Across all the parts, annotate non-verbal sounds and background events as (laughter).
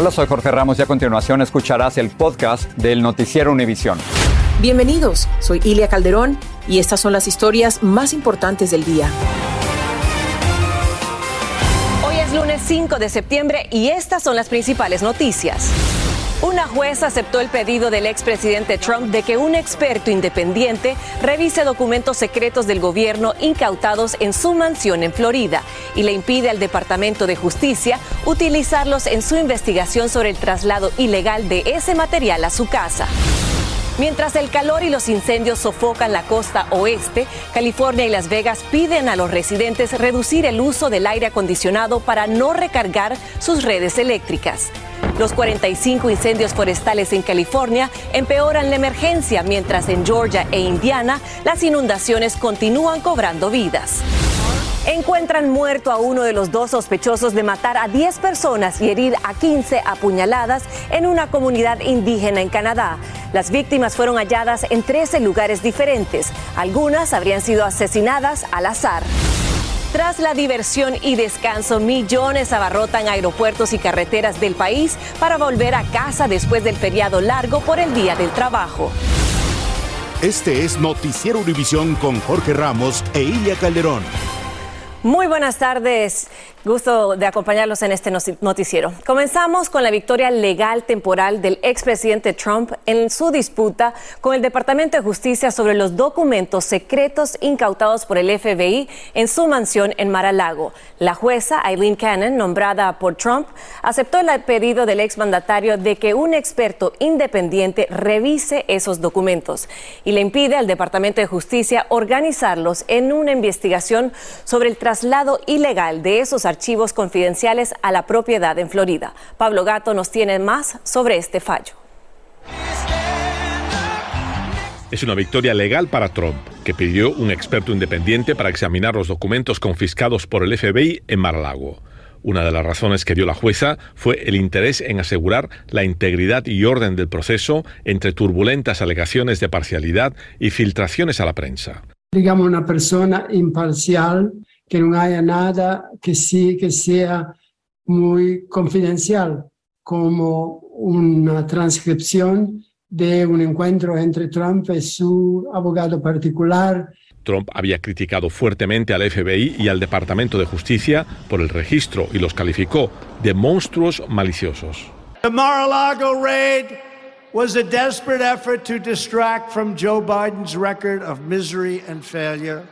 Hola, soy Jorge Ramos y a continuación escucharás el podcast del Noticiero Univisión. Bienvenidos, soy Ilia Calderón y estas son las historias más importantes del día. Hoy es lunes 5 de septiembre y estas son las principales noticias. Una jueza aceptó el pedido del expresidente Trump de que un experto independiente revise documentos secretos del gobierno incautados en su mansión en Florida y le impide al Departamento de Justicia utilizarlos en su investigación sobre el traslado ilegal de ese material a su casa. Mientras el calor y los incendios sofocan la costa oeste, California y Las Vegas piden a los residentes reducir el uso del aire acondicionado para no recargar sus redes eléctricas. Los 45 incendios forestales en California empeoran la emergencia, mientras en Georgia e Indiana las inundaciones continúan cobrando vidas. Encuentran muerto a uno de los dos sospechosos de matar a 10 personas y herir a 15 apuñaladas en una comunidad indígena en Canadá. Las víctimas fueron halladas en 13 lugares diferentes. Algunas habrían sido asesinadas al azar. Tras la diversión y descanso, millones abarrotan aeropuertos y carreteras del país para volver a casa después del feriado largo por el Día del Trabajo. Este es Noticiero Univisión con Jorge Ramos e Ilia Calderón. Muy buenas tardes. Gusto de acompañarlos en este noticiero. Comenzamos con la victoria legal temporal del expresidente Trump en su disputa con el Departamento de Justicia sobre los documentos secretos incautados por el FBI en su mansión en Mar-a-Lago. La jueza Eileen Cannon, nombrada por Trump, aceptó el pedido del exmandatario de que un experto independiente revise esos documentos y le impide al Departamento de Justicia organizarlos en una investigación sobre el traslado ilegal de esos archivos confidenciales a la propiedad en Florida. Pablo Gato nos tiene más sobre este fallo. Es una victoria legal para Trump, que pidió un experto independiente para examinar los documentos confiscados por el FBI en Mar-a-Lago. Una de las razones que dio la jueza fue el interés en asegurar la integridad y orden del proceso entre turbulentas alegaciones de parcialidad y filtraciones a la prensa. Digamos, una persona imparcial que no haya nada que sí que sea muy confidencial, como una transcripción de un encuentro entre Trump y su abogado particular. Trump había criticado fuertemente al FBI y al Departamento de Justicia por el registro y los calificó de monstruos maliciosos. The Mar-a-Lago raid was a desperate effort to distract from Joe Biden's record of misery and failure.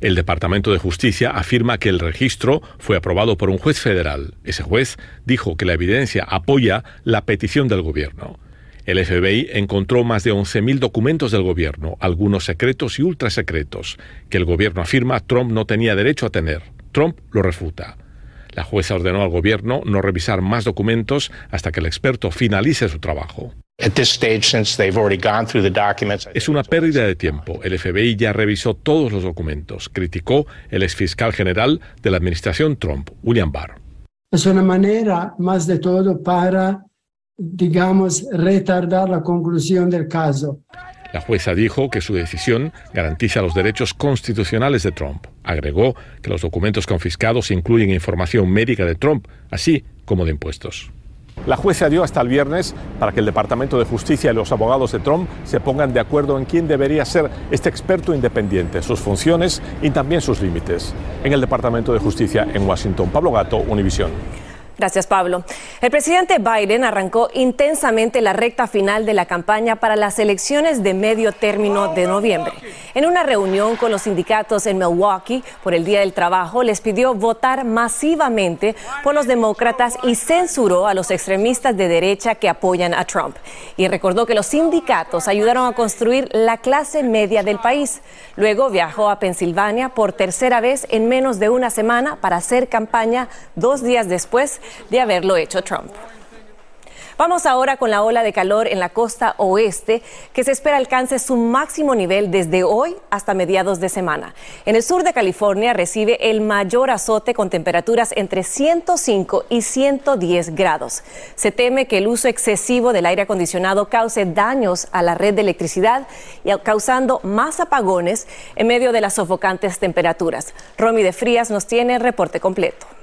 El Departamento de Justicia afirma que el registro fue aprobado por un juez federal. Ese juez dijo que la evidencia apoya la petición del gobierno. El FBI encontró más de 11.000 documentos del gobierno, algunos secretos y ultrasecretos, que el gobierno afirma Trump no tenía derecho a tener. Trump lo refuta. La jueza ordenó al gobierno no revisar más documentos hasta que el experto finalice su trabajo. Es una pérdida de tiempo. El FBI ya revisó todos los documentos, criticó el exfiscal general de la administración Trump, William Barr. Es una manera, más de todo, para, digamos, retardar la conclusión del caso. La jueza dijo que su decisión garantiza los derechos constitucionales de Trump. Agregó que los documentos confiscados incluyen información médica de Trump, así como de impuestos. La jueza dio hasta el viernes para que el Departamento de Justicia y los abogados de Trump se pongan de acuerdo en quién debería ser este experto independiente, sus funciones y también sus límites. En el Departamento de Justicia en Washington, Pablo Gato, Univisión. Gracias, Pablo. El presidente Biden arrancó intensamente la recta final de la campaña para las elecciones de medio término de noviembre. En una reunión con los sindicatos en Milwaukee por el Día del Trabajo, les pidió votar masivamente por los demócratas y censuró a los extremistas de derecha que apoyan a Trump. Y recordó que los sindicatos ayudaron a construir la clase media del país. Luego viajó a Pensilvania por tercera vez en menos de una semana para hacer campaña dos días después de haberlo hecho Trump. Vamos ahora con la ola de calor en la costa oeste, que se espera alcance su máximo nivel desde hoy hasta mediados de semana. En el sur de California recibe el mayor azote con temperaturas entre 105 y 110 grados. Se teme que el uso excesivo del aire acondicionado cause daños a la red de electricidad y causando más apagones en medio de las sofocantes temperaturas. Romy de Frías nos tiene el reporte completo.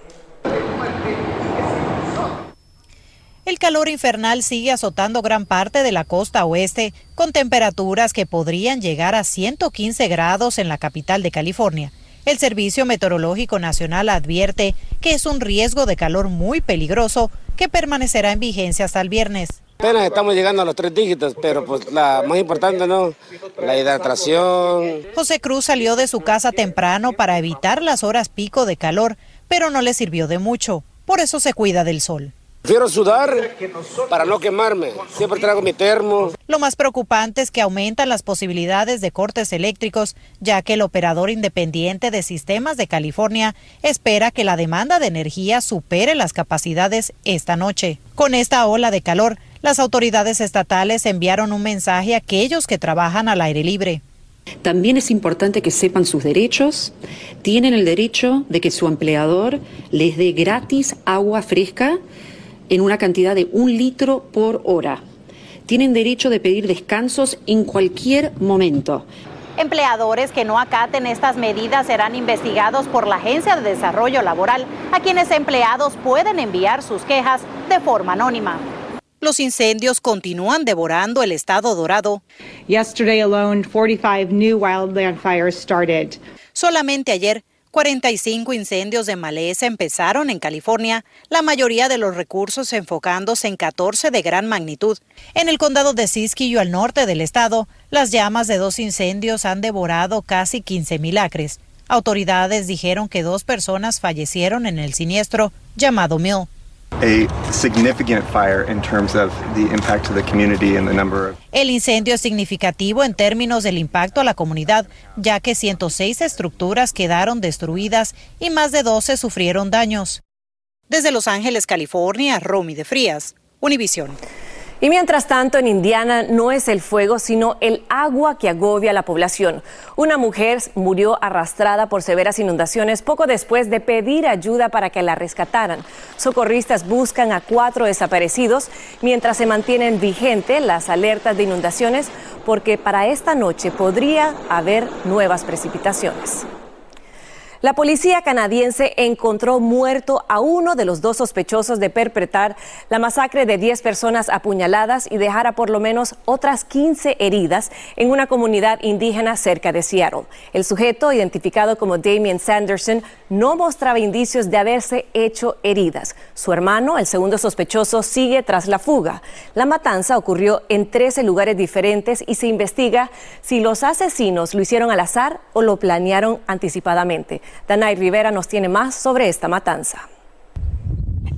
El calor infernal sigue azotando gran parte de la costa oeste, con temperaturas que podrían llegar a 115 grados en la capital de California. El Servicio Meteorológico Nacional advierte que es un riesgo de calor muy peligroso que permanecerá en vigencia hasta el viernes. Apenas estamos llegando a los tres dígitos, pero pues la más importante, ¿no? La hidratación. José Cruz salió de su casa temprano para evitar las horas pico de calor, pero no le sirvió de mucho. Por eso se cuida del sol. Quiero sudar para no quemarme. Siempre traigo mi termo. Lo más preocupante es que aumentan las posibilidades de cortes eléctricos, ya que el operador independiente de sistemas de California espera que la demanda de energía supere las capacidades esta noche. Con esta ola de calor, las autoridades estatales enviaron un mensaje a aquellos que trabajan al aire libre. También es importante que sepan sus derechos. Tienen el derecho de que su empleador les dé gratis agua fresca en una cantidad de un litro por hora. Tienen derecho de pedir descansos en cualquier momento. Empleadores que no acaten estas medidas serán investigados por la Agencia de Desarrollo Laboral, a quienes empleados pueden enviar sus quejas de forma anónima. Los incendios continúan devorando el estado dorado. Yesterday alone, 45 new wildland fires started. Solamente ayer 45 incendios de maleza empezaron en California, la mayoría de los recursos enfocándose en 14 de gran magnitud. En el condado de Siskiyou, al norte del estado, las llamas de dos incendios han devorado casi 15.000 acres. Autoridades dijeron que dos personas fallecieron en el siniestro llamado Mill. El incendio es significativo en términos del impacto a la comunidad, ya que 106 estructuras quedaron destruidas y más de 12 sufrieron daños. Desde Los Ángeles, California, Romy de Frías, Univisión. Y mientras tanto, en Indiana no es el fuego, sino el agua que agobia a la población. Una mujer murió arrastrada por severas inundaciones poco después de pedir ayuda para que la rescataran. Socorristas buscan a cuatro desaparecidos mientras se mantienen vigentes las alertas de inundaciones porque para esta noche podría haber nuevas precipitaciones. La policía canadiense encontró muerto a uno de los dos sospechosos de perpetrar la masacre de 10 personas apuñaladas y dejar a por lo menos otras 15 heridas en una comunidad indígena cerca de Seattle. El sujeto, identificado como Damien Sanderson, no mostraba indicios de haberse hecho heridas. Su hermano, el segundo sospechoso, sigue tras la fuga. La matanza ocurrió en 13 lugares diferentes y se investiga si los asesinos lo hicieron al azar o lo planearon anticipadamente. Danay Rivera nos tiene más sobre esta matanza.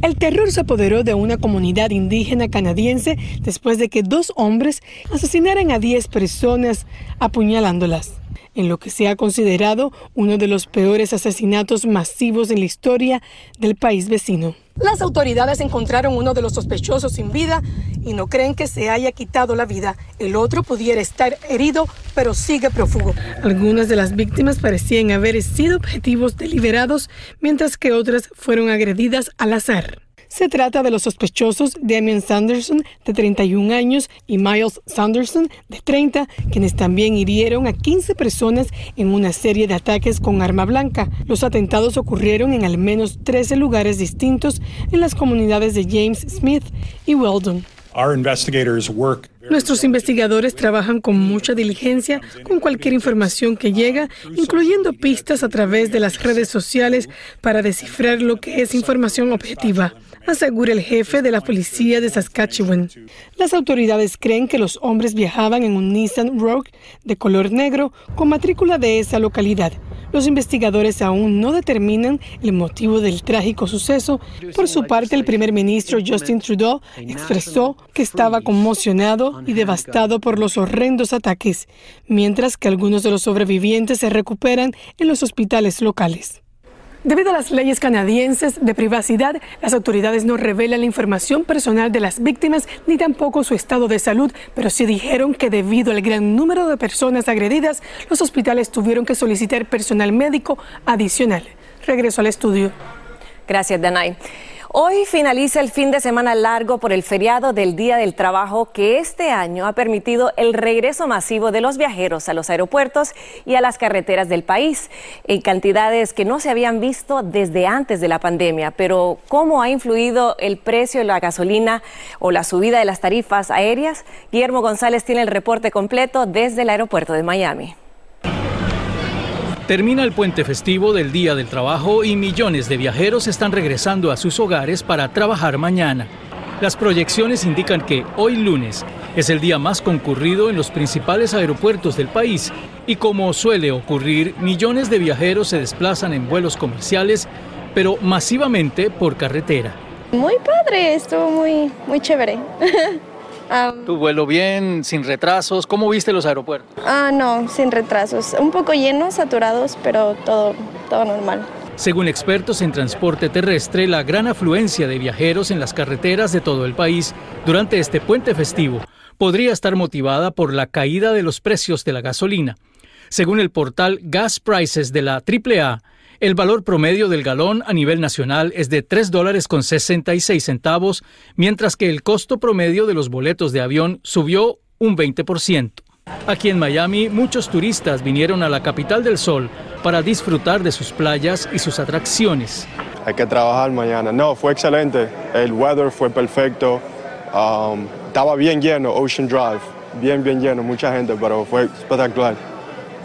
El terror se apoderó de una comunidad indígena canadiense después de que dos hombres asesinaran a 10 personas apuñalándolas en lo que se ha considerado uno de los peores asesinatos masivos en la historia del país vecino. Las autoridades encontraron uno de los sospechosos sin vida y no creen que se haya quitado la vida. El otro pudiera estar herido, pero sigue prófugo. Algunas de las víctimas parecían haber sido objetivos deliberados, mientras que otras fueron agredidas al azar. Se trata de los sospechosos Damien Sanderson, de 31 años, y Miles Sanderson, de 30, quienes también hirieron a 15 personas en una serie de ataques con arma blanca. Los atentados ocurrieron en al menos 13 lugares distintos en las comunidades de James Smith y Weldon. Nuestros investigadores trabajan con mucha diligencia con cualquier información que llega, incluyendo pistas a través de las redes sociales para descifrar lo que es información objetiva asegura el jefe de la policía de Saskatchewan. Las autoridades creen que los hombres viajaban en un Nissan Rogue de color negro con matrícula de esa localidad. Los investigadores aún no determinan el motivo del trágico suceso. Por su parte, el primer ministro Justin Trudeau expresó que estaba conmocionado y devastado por los horrendos ataques, mientras que algunos de los sobrevivientes se recuperan en los hospitales locales. Debido a las leyes canadienses de privacidad, las autoridades no revelan la información personal de las víctimas ni tampoco su estado de salud, pero sí dijeron que debido al gran número de personas agredidas, los hospitales tuvieron que solicitar personal médico adicional. Regreso al estudio. Gracias, Danay. Hoy finaliza el fin de semana largo por el feriado del Día del Trabajo que este año ha permitido el regreso masivo de los viajeros a los aeropuertos y a las carreteras del país en cantidades que no se habían visto desde antes de la pandemia. Pero ¿cómo ha influido el precio de la gasolina o la subida de las tarifas aéreas? Guillermo González tiene el reporte completo desde el aeropuerto de Miami. Termina el puente festivo del Día del Trabajo y millones de viajeros están regresando a sus hogares para trabajar mañana. Las proyecciones indican que hoy lunes es el día más concurrido en los principales aeropuertos del país y como suele ocurrir, millones de viajeros se desplazan en vuelos comerciales, pero masivamente por carretera. Muy padre, estuvo muy, muy chévere. (laughs) ¿Tu vuelo bien, sin retrasos? ¿Cómo viste los aeropuertos? Ah, no, sin retrasos. Un poco llenos, saturados, pero todo, todo normal. Según expertos en transporte terrestre, la gran afluencia de viajeros en las carreteras de todo el país durante este puente festivo podría estar motivada por la caída de los precios de la gasolina. Según el portal Gas Prices de la AAA, el valor promedio del galón a nivel nacional es de 3 dólares con 66 centavos, mientras que el costo promedio de los boletos de avión subió un 20%. Aquí en Miami, muchos turistas vinieron a la capital del sol para disfrutar de sus playas y sus atracciones. Hay que trabajar mañana. No, fue excelente. El weather fue perfecto. Um, estaba bien lleno, Ocean Drive. Bien, bien lleno, mucha gente, pero fue espectacular.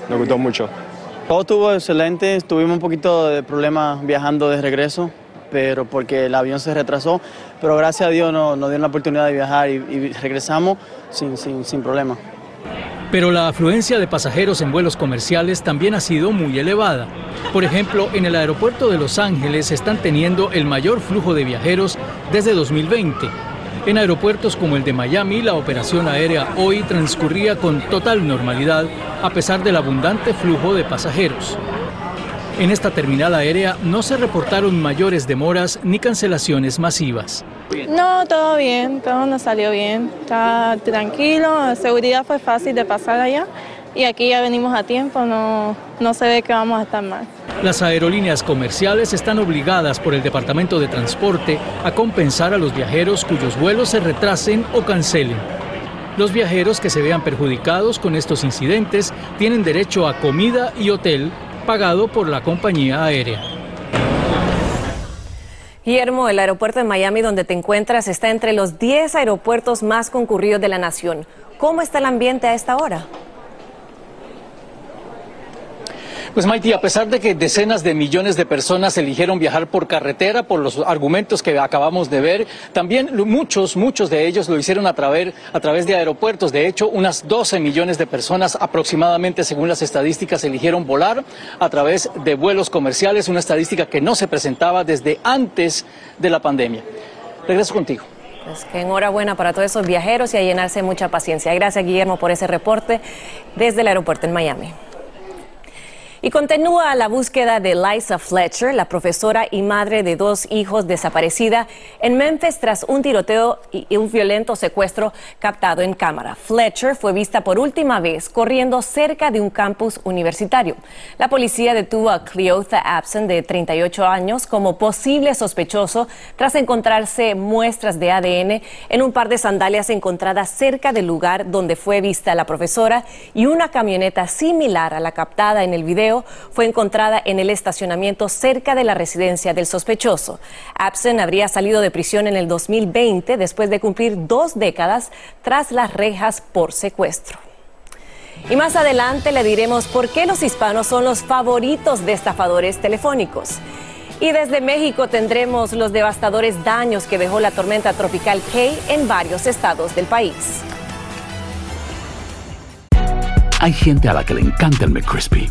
Me gustó mucho. Todo estuvo excelente, tuvimos un poquito de problemas viajando de regreso, pero porque el avión se retrasó, pero gracias a Dios nos, nos dio la oportunidad de viajar y, regresamos sin, sin, sin problema. Pero la afluencia de pasajeros en vuelos comerciales también ha sido muy elevada. Por ejemplo, en el aeropuerto de Los Ángeles están teniendo el mayor flujo de viajeros desde 2020 en aeropuertos como el de Miami, la operación aérea hoy transcurría con total normalidad a pesar del abundante flujo de pasajeros. En esta terminal aérea no se reportaron mayores demoras ni cancelaciones masivas. No, todo bien, todo nos salió bien, está tranquilo, la seguridad fue fácil de pasar allá y aquí ya venimos a tiempo, no, no se ve que vamos a estar mal. Las aerolíneas comerciales están obligadas por el Departamento de Transporte a compensar a los viajeros cuyos vuelos se retrasen o cancelen. Los viajeros que se vean perjudicados con estos incidentes tienen derecho a comida y hotel pagado por la compañía aérea. Guillermo, el aeropuerto de Miami donde te encuentras está entre los 10 aeropuertos más concurridos de la nación. ¿Cómo está el ambiente a esta hora? Pues Maiti, a pesar de que decenas de millones de personas eligieron viajar por carretera por los argumentos que acabamos de ver, también muchos, muchos de ellos lo hicieron a través, a través de aeropuertos. De hecho, unas 12 millones de personas aproximadamente, según las estadísticas, eligieron volar a través de vuelos comerciales, una estadística que no se presentaba desde antes de la pandemia. Regreso contigo. Pues que enhorabuena para todos esos viajeros y a llenarse mucha paciencia. Gracias, Guillermo, por ese reporte desde el aeropuerto en Miami. Y continúa la búsqueda de Liza Fletcher, la profesora y madre de dos hijos desaparecida en Memphis tras un tiroteo y un violento secuestro captado en cámara. Fletcher fue vista por última vez corriendo cerca de un campus universitario. La policía detuvo a Cleotha Absen, de 38 años, como posible sospechoso tras encontrarse muestras de ADN en un par de sandalias encontradas cerca del lugar donde fue vista la profesora y una camioneta similar a la captada en el video fue encontrada en el estacionamiento cerca de la residencia del sospechoso. Absen habría salido de prisión en el 2020 después de cumplir dos décadas tras las rejas por secuestro. Y más adelante le diremos por qué los hispanos son los favoritos de estafadores telefónicos. Y desde México tendremos los devastadores daños que dejó la tormenta tropical Kay en varios estados del país. Hay gente a la que le encanta el McCrispy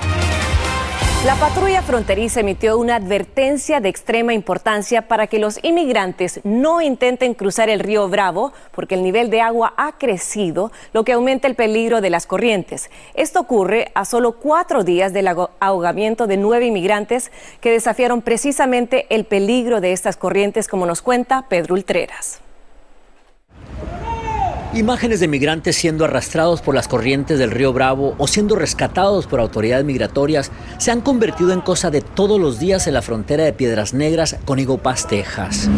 La patrulla fronteriza emitió una advertencia de extrema importancia para que los inmigrantes no intenten cruzar el río Bravo porque el nivel de agua ha crecido, lo que aumenta el peligro de las corrientes. Esto ocurre a solo cuatro días del ahogamiento de nueve inmigrantes que desafiaron precisamente el peligro de estas corrientes, como nos cuenta Pedro Ultreras. Imágenes de migrantes siendo arrastrados por las corrientes del río Bravo o siendo rescatados por autoridades migratorias se han convertido en cosa de todos los días en la frontera de Piedras Negras con Pass, Texas.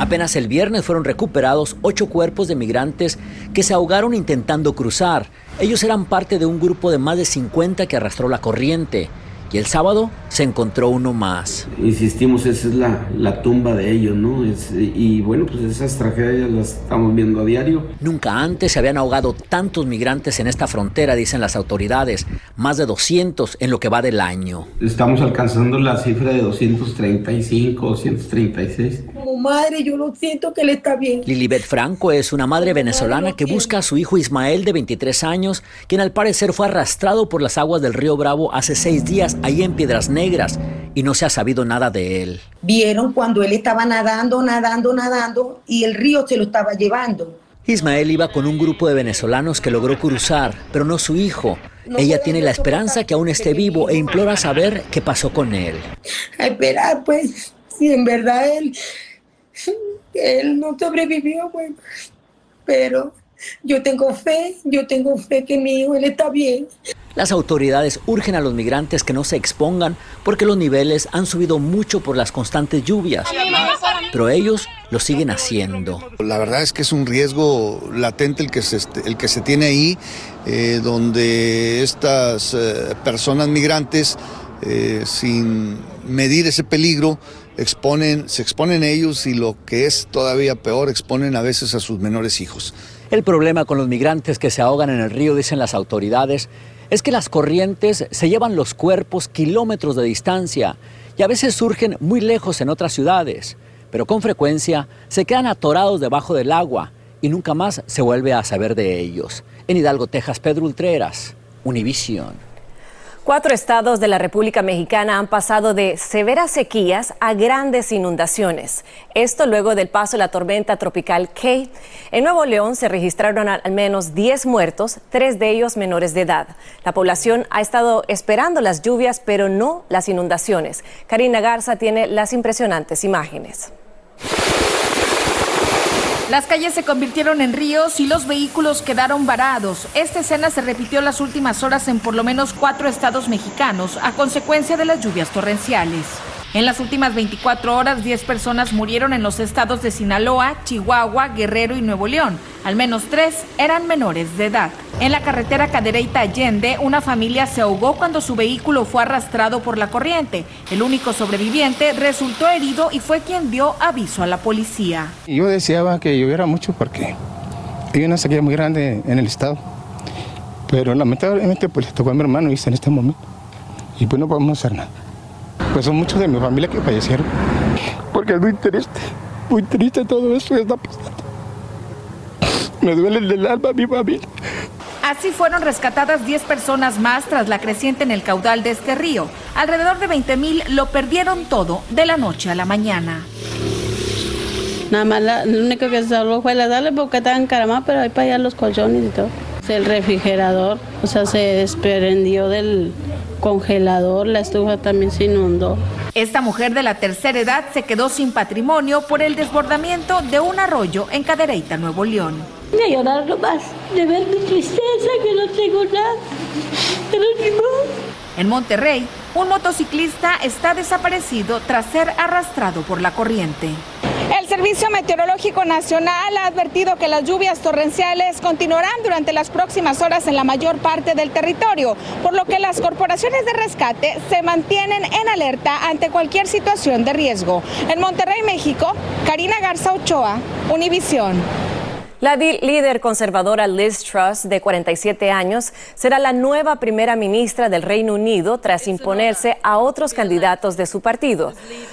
Apenas el viernes fueron recuperados ocho cuerpos de migrantes que se ahogaron intentando cruzar. Ellos eran parte de un grupo de más de 50 que arrastró la corriente y el sábado se encontró uno más. Insistimos, esa es la, la tumba de ellos, ¿no? Es, y bueno, pues esas tragedias las estamos viendo a diario. Nunca antes se habían ahogado tantos migrantes en esta frontera, dicen las autoridades, más de 200 en lo que va del año. Estamos alcanzando la cifra de 235, 236. Como madre, yo lo siento que él está bien. Lilibet Franco es una madre venezolana que busca a su hijo Ismael de 23 años, quien al parecer fue arrastrado por las aguas del río Bravo hace seis días ahí en Piedras Negras y no se ha sabido nada de él. Vieron cuando él estaba nadando, nadando, nadando y el río se lo estaba llevando. Ismael iba con un grupo de venezolanos que logró cruzar, pero no su hijo. Ella tiene la esperanza que aún esté vivo e implora saber qué pasó con él. A esperar, pues, si en verdad él, (laughs) él no sobrevivió, bueno, pero yo tengo fe, yo tengo fe que mi hijo, él está bien. Las autoridades urgen a los migrantes que no se expongan porque los niveles han subido mucho por las constantes lluvias, pero ellos lo siguen haciendo. La verdad es que es un riesgo latente el que se, el que se tiene ahí, eh, donde estas eh, personas migrantes, eh, sin medir ese peligro, exponen, se exponen ellos y lo que es todavía peor, exponen a veces a sus menores hijos. El problema con los migrantes que se ahogan en el río, dicen las autoridades, es que las corrientes se llevan los cuerpos kilómetros de distancia y a veces surgen muy lejos en otras ciudades, pero con frecuencia se quedan atorados debajo del agua y nunca más se vuelve a saber de ellos. En Hidalgo, Texas, Pedro Ultreras, Univision. Cuatro estados de la República Mexicana han pasado de severas sequías a grandes inundaciones. Esto luego del paso de la tormenta tropical Kay. En Nuevo León se registraron al menos 10 muertos, tres de ellos menores de edad. La población ha estado esperando las lluvias, pero no las inundaciones. Karina Garza tiene las impresionantes imágenes. Las calles se convirtieron en ríos y los vehículos quedaron varados. Esta escena se repitió las últimas horas en por lo menos cuatro estados mexicanos a consecuencia de las lluvias torrenciales. En las últimas 24 horas, 10 personas murieron en los estados de Sinaloa, Chihuahua, Guerrero y Nuevo León. Al menos tres eran menores de edad. En la carretera Cadereyta Allende, una familia se ahogó cuando su vehículo fue arrastrado por la corriente. El único sobreviviente resultó herido y fue quien dio aviso a la policía. Yo deseaba que lloviera mucho porque hay una sequía muy grande en el estado. Pero lamentablemente pues le tocó a mi hermano y en este momento. Y pues no podemos hacer nada. Pues son muchos de mi familia que fallecieron. Porque es muy triste, muy triste todo esto que está pasando. Me duele el alma mi familia. Así fueron rescatadas 10 personas más tras la creciente en el caudal de este río. Alrededor de 20 mil lo perdieron todo de la noche a la mañana. Nada más lo único que se salvó fue la sala porque estaban encaramados, pero hay para allá los colchones y todo. El refrigerador, o sea, se desprendió del, congelador, la estufa también se inundó. Esta mujer de la tercera edad se quedó sin patrimonio por el desbordamiento de un arroyo en Cadereyta, Nuevo León. De llorar nomás, de ver mi tristeza que no tengo nada. Pero ni En Monterrey, un motociclista está desaparecido tras ser arrastrado por la corriente. El Servicio Meteorológico Nacional ha advertido que las lluvias torrenciales continuarán durante las próximas horas en la mayor parte del territorio, por lo que las corporaciones de rescate se mantienen en alerta ante cualquier situación de riesgo. En Monterrey, México, Karina Garza Ochoa, Univisión. La líder conservadora Liz Truss, de 47 años, será la nueva primera ministra del Reino Unido tras imponerse a otros candidatos de su partido.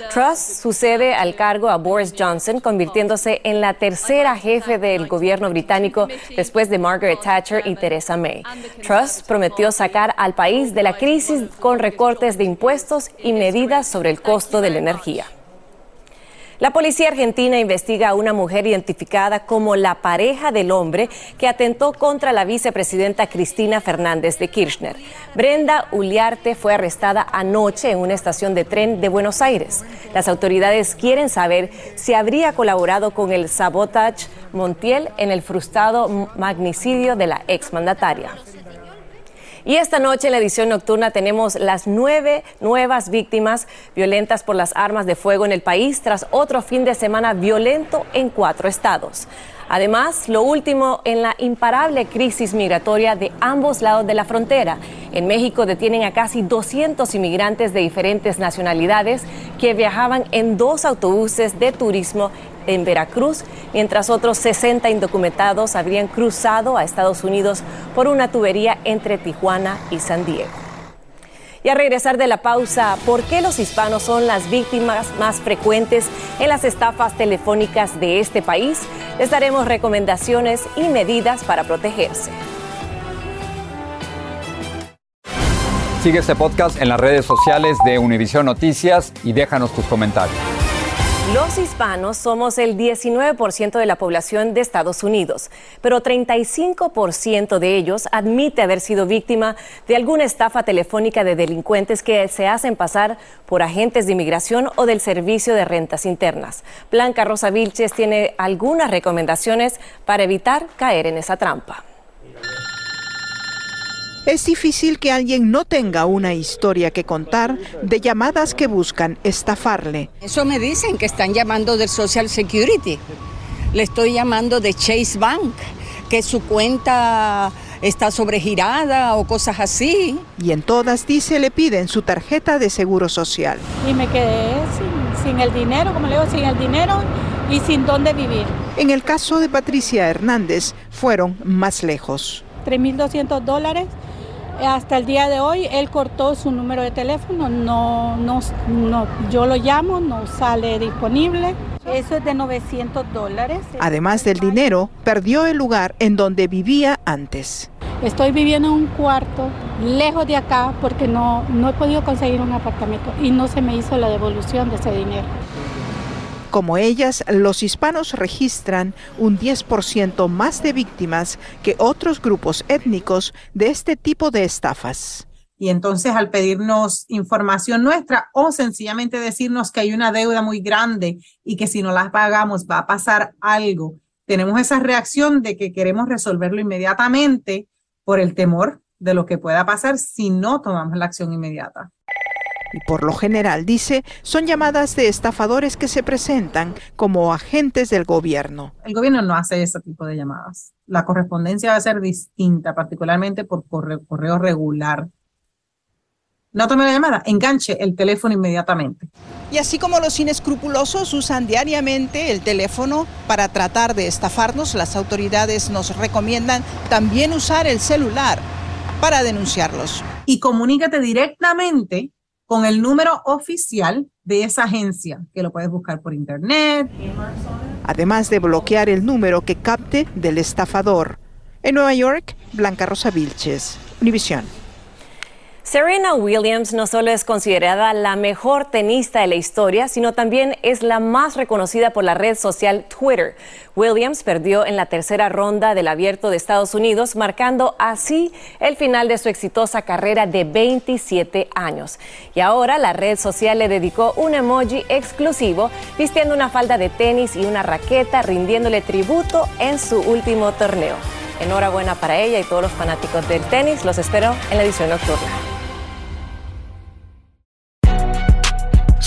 Truss sucede al cargo a Boris Johnson, convirtiéndose en la tercera jefe del gobierno británico después de Margaret Thatcher y Theresa May. Truss prometió sacar al país de la crisis con recortes de impuestos y medidas sobre el costo de la energía. La policía argentina investiga a una mujer identificada como la pareja del hombre que atentó contra la vicepresidenta Cristina Fernández de Kirchner. Brenda Uliarte fue arrestada anoche en una estación de tren de Buenos Aires. Las autoridades quieren saber si habría colaborado con el sabotage Montiel en el frustrado magnicidio de la exmandataria. Y esta noche en la edición nocturna tenemos las nueve nuevas víctimas violentas por las armas de fuego en el país tras otro fin de semana violento en cuatro estados. Además, lo último en la imparable crisis migratoria de ambos lados de la frontera. En México detienen a casi 200 inmigrantes de diferentes nacionalidades que viajaban en dos autobuses de turismo en Veracruz, mientras otros 60 indocumentados habrían cruzado a Estados Unidos por una tubería entre Tijuana y San Diego. Y a regresar de la pausa, ¿por qué los hispanos son las víctimas más frecuentes en las estafas telefónicas de este país? Les daremos recomendaciones y medidas para protegerse. Sigue este podcast en las redes sociales de Univision Noticias y déjanos tus comentarios. Los hispanos somos el 19% de la población de Estados Unidos, pero 35% de ellos admite haber sido víctima de alguna estafa telefónica de delincuentes que se hacen pasar por agentes de inmigración o del Servicio de Rentas Internas. Blanca Rosa Vilches tiene algunas recomendaciones para evitar caer en esa trampa. Es difícil que alguien no tenga una historia que contar de llamadas que buscan estafarle. Eso me dicen que están llamando del Social Security. Le estoy llamando de Chase Bank, que su cuenta está sobregirada o cosas así. Y en todas dice le piden su tarjeta de seguro social. Y me quedé sin, sin el dinero, como le digo, sin el dinero y sin dónde vivir. En el caso de Patricia Hernández fueron más lejos. 3.200 dólares hasta el día de hoy él cortó su número de teléfono, no, no, no, yo lo llamo, no sale disponible. Eso es de 900 dólares. Además del dinero, perdió el lugar en donde vivía antes. Estoy viviendo en un cuarto lejos de acá porque no, no he podido conseguir un apartamento y no se me hizo la devolución de ese dinero. Como ellas, los hispanos registran un 10% más de víctimas que otros grupos étnicos de este tipo de estafas. Y entonces al pedirnos información nuestra o sencillamente decirnos que hay una deuda muy grande y que si no la pagamos va a pasar algo, tenemos esa reacción de que queremos resolverlo inmediatamente por el temor de lo que pueda pasar si no tomamos la acción inmediata y por lo general, dice, son llamadas de estafadores que se presentan como agentes del gobierno. El gobierno no hace ese tipo de llamadas. La correspondencia va a ser distinta, particularmente por correo, regular. No tome la llamada, enganche el teléfono inmediatamente. Y así como los inescrupulosos usan diariamente el teléfono para tratar de estafarnos, las autoridades nos recomiendan también usar el celular para denunciarlos. Y comunícate directamente con el número oficial de esa agencia, que lo puedes buscar por internet. Además de bloquear el número que capte del estafador. En Nueva York, Blanca Rosa Vilches, Univisión. Serena Williams no solo es considerada la mejor tenista de la historia, sino también es la más reconocida por la red social Twitter. Williams perdió en la tercera ronda del abierto de Estados Unidos, marcando así el final de su exitosa carrera de 27 años. Y ahora la red social le dedicó un emoji exclusivo, vistiendo una falda de tenis y una raqueta, rindiéndole tributo en su último torneo. Enhorabuena para ella y todos los fanáticos del tenis. Los espero en la edición nocturna.